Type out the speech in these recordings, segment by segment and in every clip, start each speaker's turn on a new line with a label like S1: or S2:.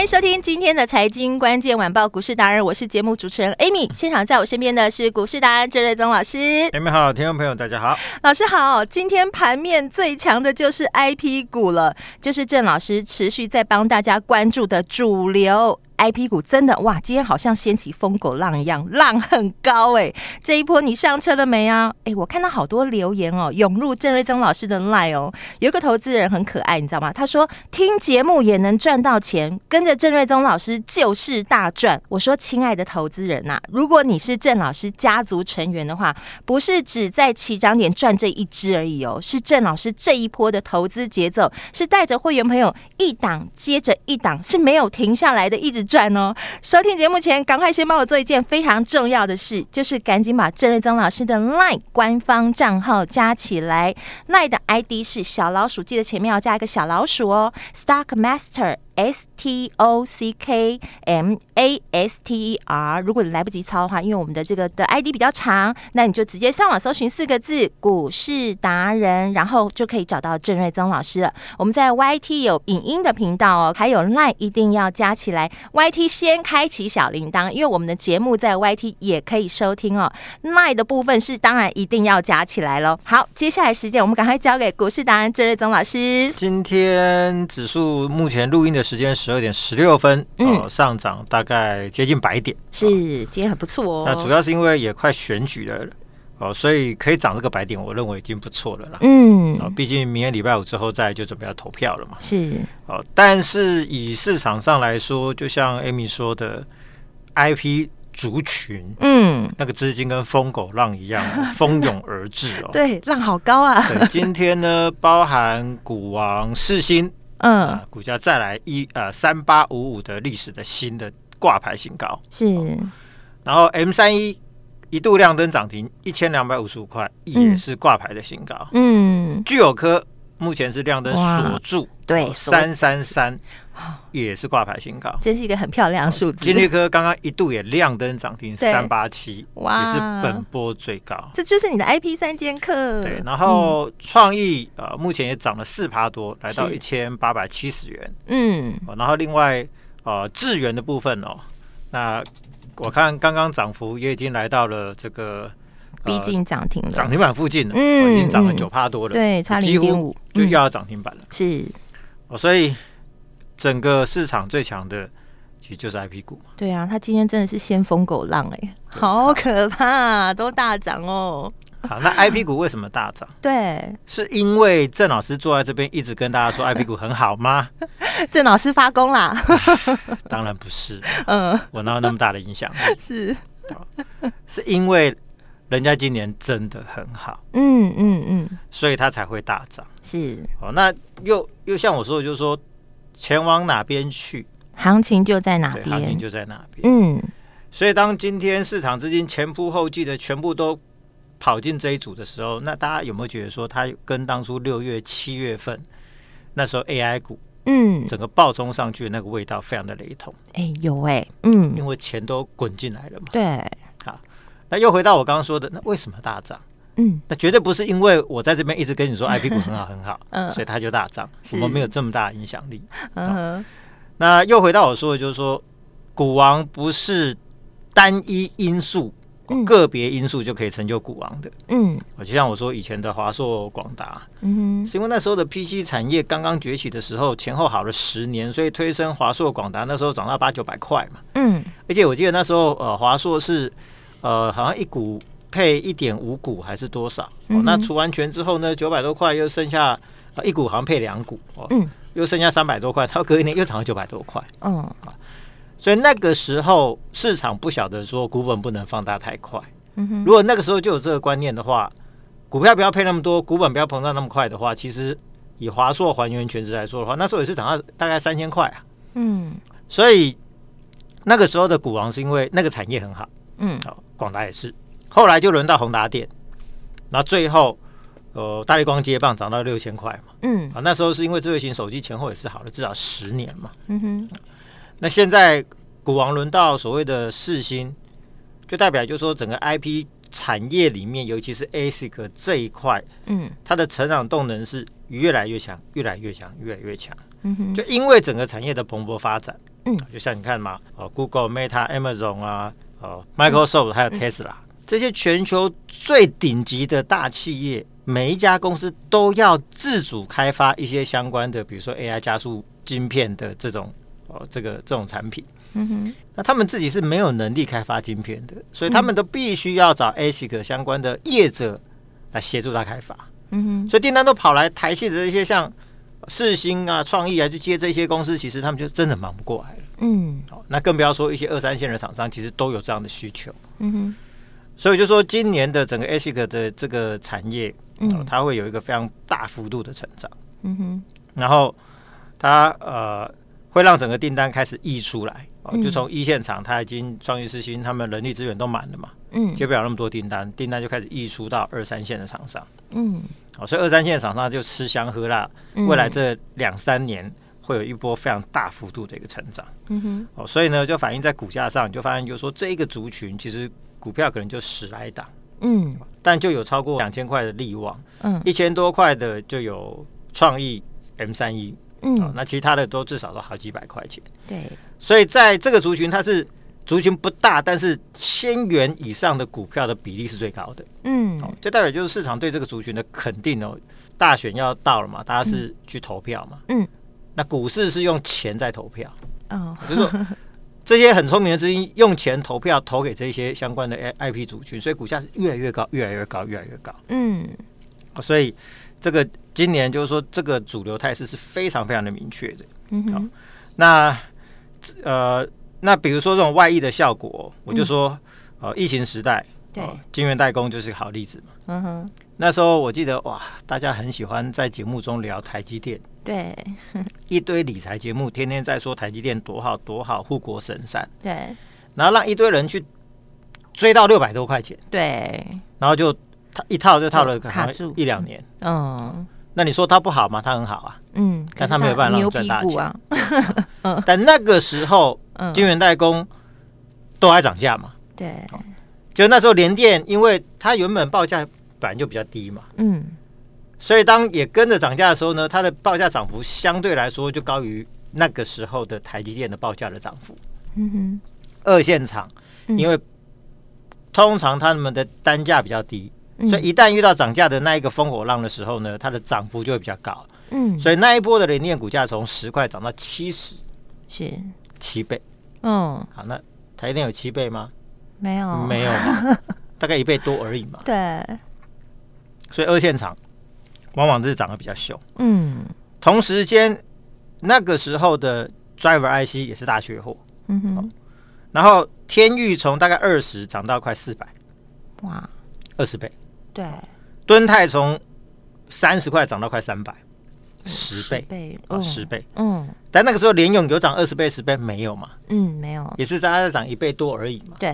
S1: 欢迎收听今天的财经关键晚报股市达人，我是节目主持人 Amy。现场在我身边的是股市达人郑瑞宗老师。
S2: Amy 好，听众朋友大家好，
S1: 老师好。今天盘面最强的就是 IP 股了，就是郑老师持续在帮大家关注的主流。IP 股真的哇，今天好像掀起疯狗浪一样，浪很高哎、这一波你上车了没啊？哎，我看到好多留言哦，涌入郑瑞宗老师的 LINE 哦。有个投资人很可爱，你知道吗？他说听节目也能赚到钱，跟着郑瑞宗老师就是大赚。我说亲爱的投资人呐、啊，如果你是郑老师家族成员的话，不是只在起涨点赚这一支而已哦，是郑老师这一波的投资节奏是带着会员朋友一档接着一档是没有停下来的，一直。赚哦！收听节目前，赶快先帮我做一件非常重要的事，就是赶紧把郑瑞增老师的 LINE 官方账号加起来。LINE 的 ID 是小老鼠，记得前面要加一个小老鼠哦。Stock Master。S T O C K M A S T E R，如果你来不及抄的话，因为我们的这个的 ID 比较长，那你就直接上网搜寻四个字“股市达人”，然后就可以找到郑瑞宗老师了。我们在 YT 有影音的频道哦，还有 LINE 一定要加起来。YT 先开启小铃铛，因为我们的节目在 YT 也可以收听哦。LINE 的部分是当然一定要加起来喽。好，接下来时间我们赶快交给股市达人郑瑞宗老师。
S2: 今天指数目前录音的。时间十二点十六分，哦，上涨大概接近百点，
S1: 是今天很不错哦。
S2: 那主要是因为也快选举了，哦，所以可以涨这个百点，我认为已经不错了啦。
S1: 嗯，
S2: 哦，毕竟明天礼拜五之后再就准备要投票了嘛。
S1: 是
S2: 哦，但是以市场上来说，就像 Amy 说的，IP 族群，嗯，那个资金跟疯狗浪一样 蜂拥而至哦。
S1: 对，浪好高啊。
S2: 对，今天呢，包含股王世芯。嗯、呃，股价再来一呃三八五五的历史的新的挂牌新高。
S1: 是，
S2: 然后 M 三一一度亮灯涨停一千两百五十五块，也是挂牌的新高。嗯，具有科目前是亮灯锁住，
S1: 对
S2: 三三三。也是挂牌新高，
S1: 这是一个很漂亮的数字。
S2: 金立科刚刚一度也亮灯涨停三八七，哇，也是本波最高。
S1: 这就是你的 IP 三剑客。
S2: 对，然后创意呃目前也涨了四趴多，来到一千八百七十元。嗯，然后另外呃智源的部分哦，那我看刚刚涨幅也已经来到了这个
S1: 逼近涨停了，
S2: 涨停板附近了，嗯，已经涨了九趴多了，
S1: 对，差零点五
S2: 就要涨停板了。
S1: 是，
S2: 哦，所以。整个市场最强的其实就是 IP 股
S1: 嘛。对啊，他今天真的是先疯狗浪哎、欸，好可怕、啊，都大涨哦。
S2: 好，那 IP 股为什么大涨？
S1: 对，
S2: 是因为郑老师坐在这边一直跟大家说 IP 股很好吗？
S1: 郑老师发功啦？
S2: 当然不是，嗯，我哪有那么大的影响力？
S1: 是，
S2: 是因为人家今年真的很好，
S1: 嗯嗯嗯，
S2: 所以他才会大涨。
S1: 是，
S2: 哦，那又又像我说的，就是说。钱往哪边去，
S1: 行情就在哪边。
S2: 行情就在哪边。
S1: 嗯，
S2: 所以当今天市场资金前仆后继的全部都跑进这一组的时候，那大家有没有觉得说，它跟当初六月、七月份那时候 AI 股，嗯，整个暴冲上去的那个味道非常的雷同？
S1: 哎、欸，有哎、欸，嗯，
S2: 因为钱都滚进来了嘛。
S1: 对，
S2: 好，那又回到我刚刚说的，那为什么大涨？嗯，那绝对不是因为我在这边一直跟你说 IP 股很好很好，嗯，所以它就大涨。我们没有这么大的影响力。嗯，那又回到我说的，就是说，股王不是单一因素、个别因素就可以成就股王的。嗯，就像我说以前的华硕、广达，嗯，是因为那时候的 PC 产业刚刚崛起的时候，前后好了十年，所以推升华硕、广达那时候涨到八九百块嘛。嗯，而且我记得那时候呃，华硕是呃，好像一股。配一点五股还是多少？嗯、哦，那除完权之后呢？九百多块又剩下一股，好像配两股哦，嗯，又剩下三百多块，它隔一年又涨到九百多块，嗯，啊，所以那个时候市场不晓得说股本不能放大太快。
S1: 嗯哼，
S2: 如果那个时候就有这个观念的话，股票不要配那么多，股本不要膨胀那么快的话，其实以华硕还原全值来说的话，那时候也是涨到大概三千块啊。
S1: 嗯，
S2: 所以那个时候的股王是因为那个产业很好。
S1: 嗯，
S2: 好，广达也是。后来就轮到宏达电，然后最后呃大力光接棒涨到六千块嘛。
S1: 嗯，
S2: 啊，那时候是因为智慧型手机前后也是好了至少十年嘛。
S1: 嗯哼，
S2: 那现在股王轮到所谓的四星，就代表就是说整个 IP 产业里面，尤其是 ASIC 这一块，
S1: 嗯，
S2: 它的成长动能是越来越强，越来越强，越来越强。
S1: 嗯哼，
S2: 就因为整个产业的蓬勃发展，
S1: 嗯，
S2: 就像你看嘛，哦，Google、Meta、Amazon 啊，哦，Microsoft 还有 Tesla、嗯、这些全球最顶级的大企业，每一家公司都要自主开发一些相关的，比如说 AI 加速晶片的这种哦，这个这种产品。
S1: 嗯哼，
S2: 那他们自己是没有能力开发晶片的，所以他们都必须要找 ASIC 相关的业者来协助他开发。
S1: 嗯哼，
S2: 所以订单都跑来台系的这些像世星啊、创意啊，去接这些公司，其实他们就真的忙不过来了。
S1: 嗯，
S2: 好，那更不要说一些二三线的厂商，其实都有这样的需求。
S1: 嗯哼，
S2: 所以就说今年的整个 ASIC 的这个产业，
S1: 嗯，
S2: 它会有一个非常大幅度的成长。
S1: 嗯哼，
S2: 然后它呃会让整个订单开始溢出来。哦，就从一线厂，它已经创意之星，他们人力资源都满了嘛，
S1: 嗯，
S2: 接不了那么多订单，订单就开始溢出到二三线的厂商，
S1: 嗯，
S2: 好，所以二三线的厂商就吃香喝辣，未来这两三年会有一波非常大幅度的一个成长，
S1: 嗯哼，
S2: 哦，所以呢，就反映在股价上，你就发现就是说这一个族群其实股票可能就十来档，
S1: 嗯，
S2: 但就有超过两千块的利旺，
S1: 嗯，
S2: 一千多块的就有创意 M 三一，
S1: 嗯，
S2: 那其他的都至少都好几百块钱，
S1: 对。
S2: 所以在这个族群，它是族群不大，但是千元以上的股票的比例是最高的。
S1: 嗯，
S2: 哦，就代表就是市场对这个族群的肯定哦。大选要到了嘛，大家是去投票嘛。
S1: 嗯，
S2: 那股市是用钱在投票。
S1: 哦，
S2: 就是说 这些很聪明的资金用钱投票投给这些相关的 IP 族群，所以股价是越来越高，越来越高，越来越高。
S1: 嗯，
S2: 所以这个今年就是说这个主流态势是非常非常的明确的。
S1: 嗯哼，
S2: 那。呃，那比如说这种外溢的效果，我就说，呃，疫情时代，
S1: 对，
S2: 晶圆代工就是个好例子嘛。
S1: 嗯哼，
S2: 那时候我记得哇，大家很喜欢在节目中聊台积电，
S1: 对，
S2: 一堆理财节目天天在说台积电多好多好，护国神山，
S1: 对，
S2: 然后让一堆人去追到六百多块钱，
S1: 对，
S2: 然后就套一套就套了可能一两年，
S1: 嗯。
S2: 那你说它不好吗？它很好啊，
S1: 嗯，
S2: 但它没有办法让你赚大钱。
S1: 啊。
S2: 但那个时候，晶圆代工都还涨价嘛？
S1: 对，
S2: 就那时候联电，因为它原本报价本来就比较低嘛，
S1: 嗯，
S2: 所以当也跟着涨价的时候呢，它的报价涨幅相对来说就高于那个时候的台积电的报价的涨幅。
S1: 嗯哼，
S2: 二线厂因为通常他们的单价比较低。所以一旦遇到涨价的那一个风火浪的时候呢，它的涨幅就会比较高。
S1: 嗯，
S2: 所以那一波的联电股价从十块涨到七十，
S1: 是
S2: 七倍。
S1: 嗯，
S2: 好，那台电有七倍吗？
S1: 没有，
S2: 没有嘛，大概一倍多而已嘛。
S1: 对。
S2: 所以二线厂往往是涨得比较凶。
S1: 嗯，
S2: 同时间那个时候的 Driver IC 也是大缺货。
S1: 嗯哼。
S2: 然后天域从大概二十涨到快四百，
S1: 哇，
S2: 二十倍。
S1: 对，
S2: 敦泰从三十块涨到快三百，十倍，哦，十倍，
S1: 嗯，
S2: 但那个时候联咏有涨二十倍、十倍没有嘛？
S1: 嗯，没有，
S2: 也是大概在涨一倍多而已嘛。
S1: 对，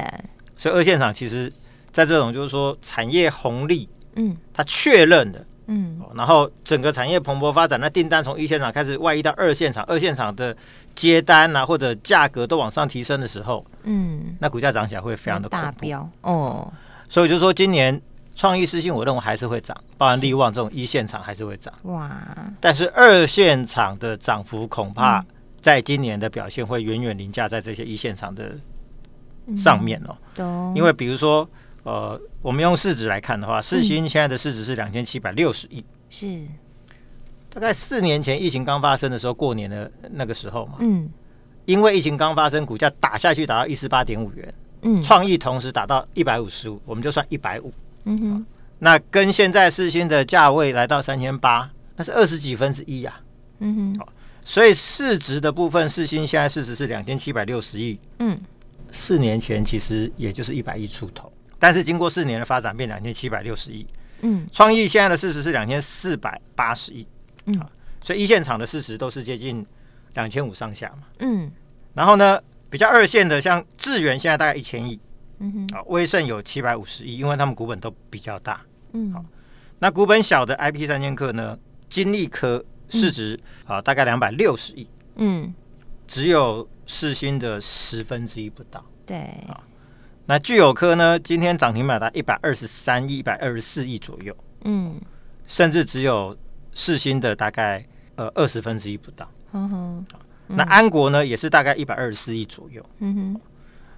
S2: 所以二线厂其实，在这种就是说产业红利，
S1: 嗯，
S2: 它确认的，
S1: 嗯，
S2: 然后整个产业蓬勃发展，那订单从一线厂开始外溢到二线厂，二线厂的接单啊或者价格都往上提升的时候，
S1: 嗯，
S2: 那股价涨起来会非常的
S1: 大飙哦。
S2: 所以就说今年。创意私信，我认为还是会涨，包含利旺这种一线厂还是会涨。
S1: 哇！
S2: 但是二线厂的涨幅恐怕在今年的表现会远远凌驾在这些一线厂的上面哦。
S1: 嗯、
S2: 因为比如说，呃，我们用市值来看的话，世新现在的市值是两千七百六十亿，
S1: 是
S2: 大概四年前疫情刚发生的时候，过年的那个时候嘛。
S1: 嗯。
S2: 因为疫情刚发生，股价打下去打到一四八点五元。
S1: 嗯。
S2: 创意同时打到一百五十五，我们就算一百五。
S1: 嗯哼，
S2: 那跟现在世新的价位来到三千八，那是二十几分之一呀。
S1: 嗯哼，
S2: 所以市值的部分，世新现在市值是两千七百六十亿。嗯，四年前其实也就是一百亿出头，但是经过四年的发展，变两千七百六十亿。嗯，创意现在的市值是两千四百八十亿。嗯，所以一线厂的市值都是接近两千五上下嘛。嗯，然后呢，比较二线的像智源现在大概一千亿。嗯哼，啊，威盛有七百五十亿，因为他们股本都比较大。嗯，好，那股本小的 IP 三千克呢，金利科。市值啊，大概两百六十亿，嗯，只有世芯的十分之一不到，
S1: 对啊。
S2: 那聚友科呢，今天涨停板达一百二十三亿、一百二十四亿左右，嗯，甚至只有世新的大概呃二十分之一不到，嗯哼。那安国呢，也是大概一百二十四亿左右，嗯哼。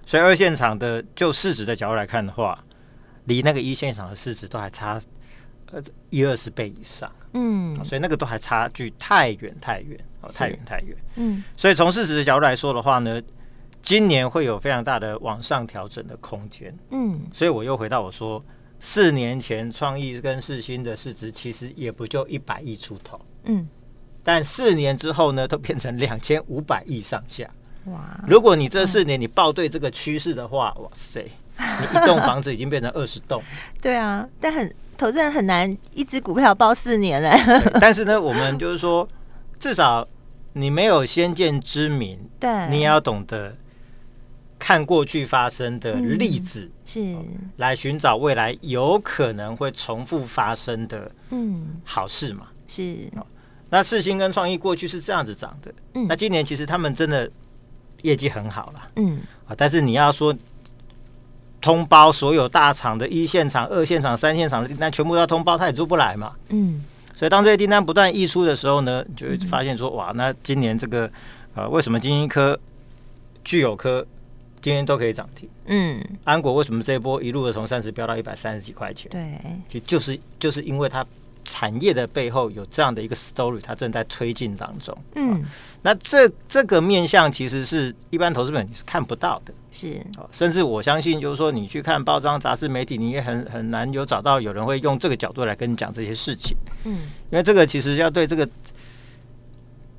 S2: 所以二线厂的就市值的角度来看的话，离那个一线厂的市值都还差。呃，一二十倍以上，嗯，所以那个都还差距太远太远，哦，太远太远，嗯，所以从市值的角度来说的话呢，今年会有非常大的往上调整的空间，嗯，所以我又回到我说，四年前创意跟四星的市值其实也不就一百亿出头，嗯，但四年之后呢，都变成两千五百亿上下，哇，如果你这四年你报对这个趋势的话，哇塞，你一栋房子已经变成二十栋，
S1: 对啊，但很。投资人很难一只股票报四年嘞，
S2: 但是呢，我们就是说，至少你没有先见之明，对，你也要懂得看过去发生的例子，嗯、是。来寻找未来有可能会重复发生的，嗯，好事嘛，是。那四星跟创意过去是这样子涨的，嗯，那今年其实他们真的业绩很好了，嗯，啊，但是你要说。通包所有大厂的一线厂、二线厂、三线厂的订单全部都要通包，他也做不来嘛。嗯，所以当这些订单不断溢出的时候呢，就会发现说，哇，那今年这个呃，为什么精英科、具有科今天都可以涨停？嗯，安国为什么这一波一路的从三十飙到一百三十几块钱？对，其实就是就是因为它。产业的背后有这样的一个 story，它正在推进当中。嗯，啊、那这这个面向其实是一般投资本你是看不到的，是、啊、甚至我相信，就是说你去看报章、杂志、媒体，你也很很难有找到有人会用这个角度来跟你讲这些事情。嗯，因为这个其实要对这个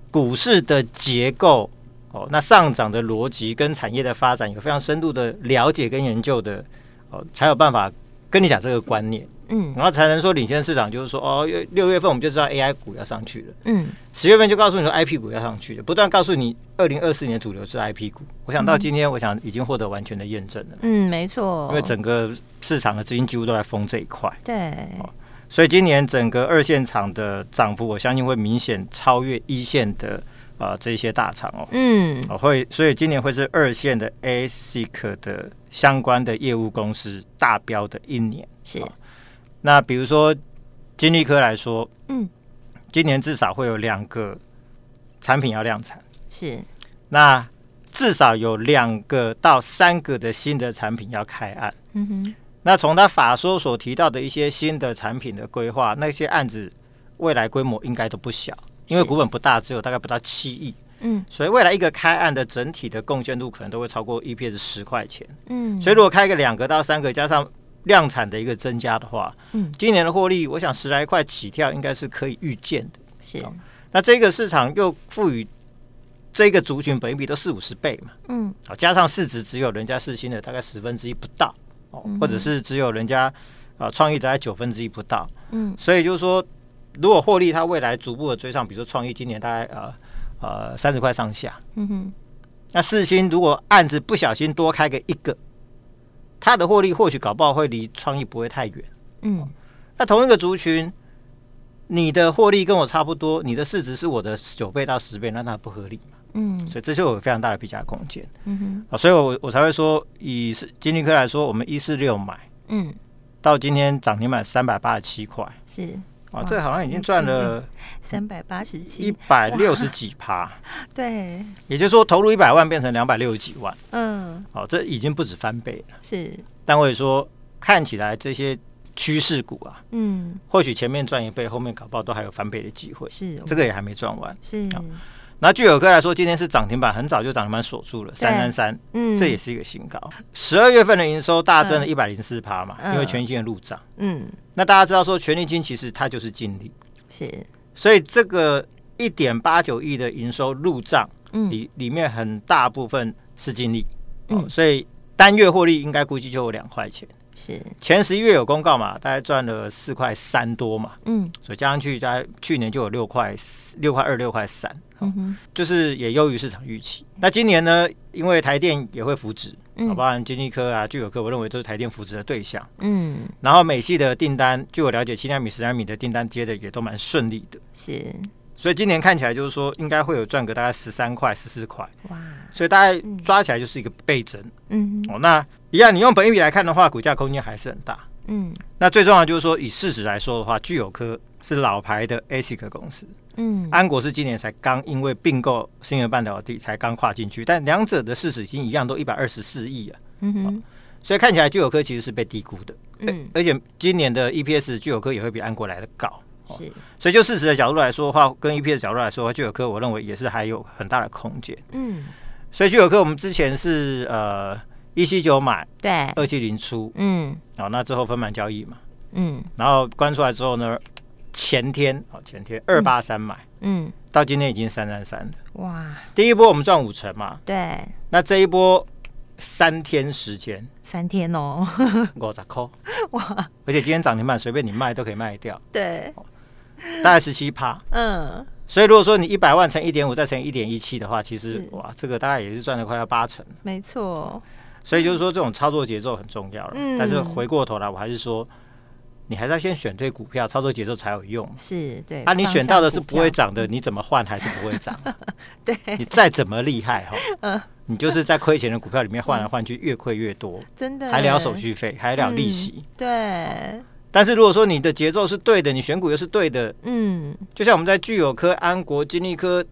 S2: 股市的结构哦，那上涨的逻辑跟产业的发展有非常深度的了解跟研究的哦，才有办法跟你讲这个观念。嗯，然后才能说领先市场，就是说哦，六月份我们就知道 AI 股要上去了。嗯，十月份就告诉你说 IP 股要上去了，不断告诉你二零二四年主流是 IP 股。我想到今天，我想已经获得完全的验证了。
S1: 嗯，没错，
S2: 因为整个市场的资金几乎都在封这一块。对，所以今年整个二线厂的涨幅，我相信会明显超越一线的啊、呃、这些大厂哦。嗯，会，所以今年会是二线的 ASIC 的相关的业务公司大标的一年。是。那比如说，金立科来说，嗯，今年至少会有两个产品要量产，是。那至少有两个到三个的新的产品要开案，嗯哼。那从他法说所提到的一些新的产品的规划，那些案子未来规模应该都不小，因为股本不大，只有大概不到七亿，嗯。所以未来一个开案的整体的贡献度可能都会超过 EPS 十块钱，嗯。所以如果开个两个到三个，加上量产的一个增加的话，嗯，今年的获利，我想十来块起跳应该是可以预见的。是，那这个市场又赋予这个族群本益比都四五十倍嘛，嗯，好，加上市值只有人家四星的大概十分之一不到，哦，或者是只有人家啊创意大概九分之一不到，嗯，所以就是说，如果获利它未来逐步的追上，比如说创意今年大概呃呃三十块上下，嗯哼，那四星如果案子不小心多开个一个。它的获利或许搞不好会离创意不会太远，嗯，那同一个族群，你的获利跟我差不多，你的市值是我的九倍到十倍，那它不合理嘛，嗯，所以这就有非常大的比价空间，嗯哼，啊，所以我我才会说，以是金立科来说，我们一四六买，嗯，到今天涨停板三百八十七块，是。啊，这好像已经赚了
S1: 三百八十几
S2: 一百六十几趴，
S1: 对，
S2: 也就是说投入一百万变成两百六十几万，嗯，好，这已经不止翻倍了。是，但我也说看起来这些趋势股啊，嗯，或许前面赚一倍，后面搞不好都还有翻倍的机会。是，这个也还没赚完。是。那聚友哥来说，今天是涨停板，很早就涨停板锁住了三三三，嗯，这也是一个新高。十二月份的营收大增了一百零四趴嘛，因为权利金的入账，嗯，那大家知道说权利金其实它就是净利，是，所以这个一点八九亿的营收入账，嗯，里里面很大部分是净利，嗯，所以单月获利应该估计就有两块钱。是。前十一月有公告嘛，大概赚了四块三多嘛，嗯，所以加上去，在去年就有六块六块二六块三，嗯哼，就是也优于市场预期。那今年呢，因为台电也会扶植，嗯，包含经济科啊、聚友科，我认为都是台电扶植的对象，嗯，然后美系的订单，据我了解，七纳米、十纳米的订单接的也都蛮顺利的，是，所以今年看起来就是说，应该会有赚个大概十三块、十四块，哇，所以大概抓起来就是一个倍增，嗯，哦，那。一样，你用本益比来看的话，股价空间还是很大。嗯，那最重要的就是说，以市值来说的话，聚友科是老牌的 ASIC 公司。嗯，安国是今年才刚因为并购新源半导体才刚跨进去，但两者的市值已经一样，都一百二十四亿了。嗯哼、哦，所以看起来聚友科其实是被低估的。嗯，而且今年的 EPS 聚友科也会比安国来的高。哦、是，所以就市值的角度来说的话，跟 EPS 角度来说的话，聚友科我认为也是还有很大的空间。嗯，所以聚友科我们之前是呃。一七九买，对，二七零出，嗯，好，那之后分盘交易嘛，嗯，然后关出来之后呢，前天，哦，前天二八三买，嗯，到今天已经三三三了，哇，第一波我们赚五成嘛，对，那这一波三天时间，三天哦，五十块，哇，而且今天涨停板随便你卖都可以卖掉，对，大概十七趴，嗯，所以如果说你一百万乘一点五再乘一点一七的话，其实哇，这个大概也是赚了快要八成，没错。所以就是说，这种操作节奏很重要了。嗯，但是回过头来，我还是说，你还是要先选对股票，操作节奏才有用。是对啊，你选到的是不会涨的，你怎么换还是不会涨。对，你再怎么厉害哈，嗯，你就是在亏钱的股票里面换来换去，越亏越多，真的还了手续费，还了利息。对。但是如果说你的节奏是对的，你选股又是对的，嗯，就像我们在聚友科、安国、金丽科。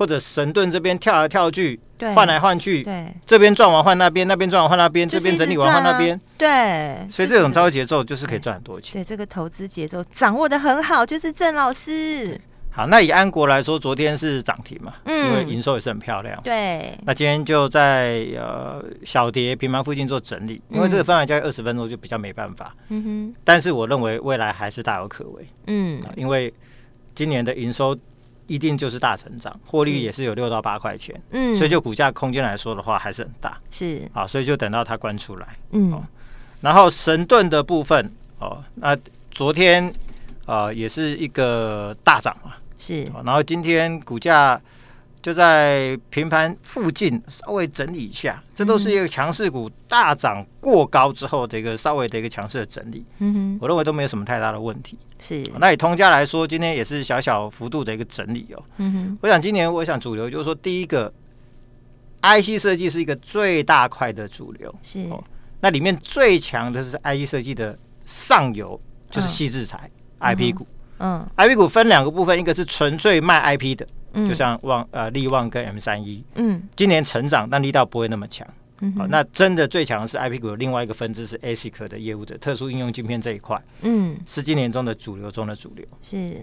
S2: 或者神盾这边跳来跳去，换来换去，对，这边转完换那边，那边转完换那边，这边整理完换那边，对，所以这种操作节奏就是可以赚很多钱。对，这个投资节奏掌握的很好，就是郑老师。好，那以安国来说，昨天是涨停嘛，嗯，因为营收也是很漂亮。对，那今天就在呃小跌平盘附近做整理，因为这个分盘交易二十分钟就比较没办法。嗯哼，但是我认为未来还是大有可为。嗯，因为今年的营收。一定就是大成长，获利也是有六到八块钱，嗯，所以就股价空间来说的话还是很大，是啊，所以就等到它关出来，嗯，哦、然后神盾的部分哦，那昨天啊、呃、也是一个大涨嘛，是、哦，然后今天股价。就在平盘附近稍微整理一下，这都是一个强势股大涨过高之后的一个稍微的一个强势的整理。嗯哼，我认为都没有什么太大的问题。是，那以通家来说，今天也是小小幅度的一个整理哦。嗯哼，我想今年我想主流就是说，第一个 IC 设计是一个最大块的主流。是，那里面最强的是 IC 设计的上游，就是矽智财 IP 股。嗯，IP 股分两个部分，一个是纯粹卖 IP 的。就像旺呃力旺跟 M 三一，嗯，今年成长，但力道不会那么强。好，那真的最强的是 IP 股的另外一个分支是 ASIC 的业务的特殊应用晶片这一块，嗯，是今年中的主流中的主流。是，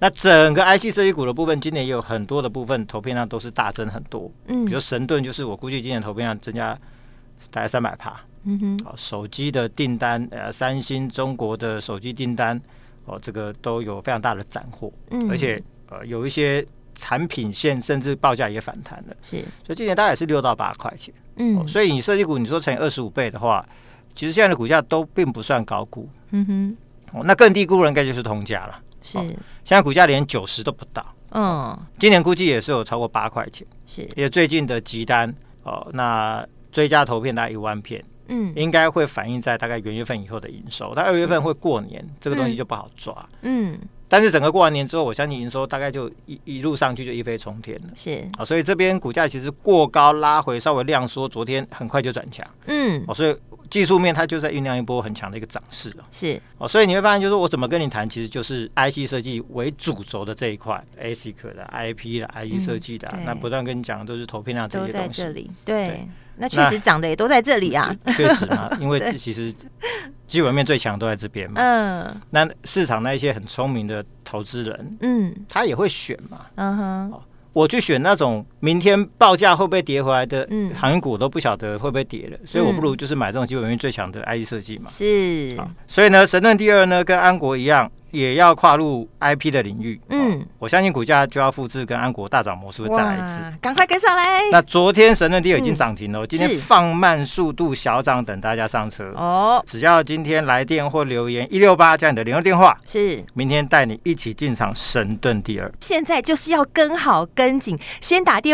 S2: 那整个 IC 设计股的部分，今年也有很多的部分投片量都是大增很多。嗯，比如神盾，就是我估计今年投片量增加大概三百帕。嗯哼，好，手机的订单，呃，三星中国的手机订单，哦，这个都有非常大的斩获。嗯，而且呃有一些。产品线甚至报价也反弹了，是，所以今年大概也是六到八块钱，嗯、哦，所以你设计股你说乘以二十五倍的话，其实现在的股价都并不算高估，嗯哼，哦，那更低估的应该就是通家了，是，哦、现在股价连九十都不到，嗯，今年估计也是有超过八块钱，是，因为最近的急单，哦，那追加投片大概一万片，嗯，应该会反映在大概元月份以后的营收，但二月份会过年，是这个东西就不好抓，嗯。嗯但是整个过完年之后，我相信营收大概就一一路上去就一飞冲天了。是啊，所以这边股价其实过高拉回，稍微量缩，昨天很快就转强。嗯，哦，所以技术面它就在酝酿一波很强的一个涨势了。是哦，所以你会发现，就是我怎么跟你谈，其实就是 IC 设计为主轴的这一块，ASIC 的 IP 的 IC 设计的，那不断跟你讲的都是投片量这些东西。都在这里，对。
S1: 那确实涨的也都在这里啊，
S2: 确实嘛，因为其实基本面最强都在这边嘛。嗯，那市场那一些很聪明的投资人，嗯，他也会选嘛。嗯哼，我去选那种明天报价会不会跌回来的航运股都不晓得会不会跌了，所以我不如就是买这种基本面最强的 IE 设计嘛。
S1: 是，
S2: 所以呢，神盾第二呢，跟安国一样。也要跨入 IP 的领域，嗯，我相信股价就要复制跟安国大涨模式会再来一次，
S1: 赶快跟上来。
S2: 那昨天神盾第二已经涨停了，嗯、今天放慢速度小涨，等大家上车哦。只要今天来电或留言一六八加你的联络电话，是明天带你一起进场神盾第二。
S1: 现在就是要跟好跟紧，先打电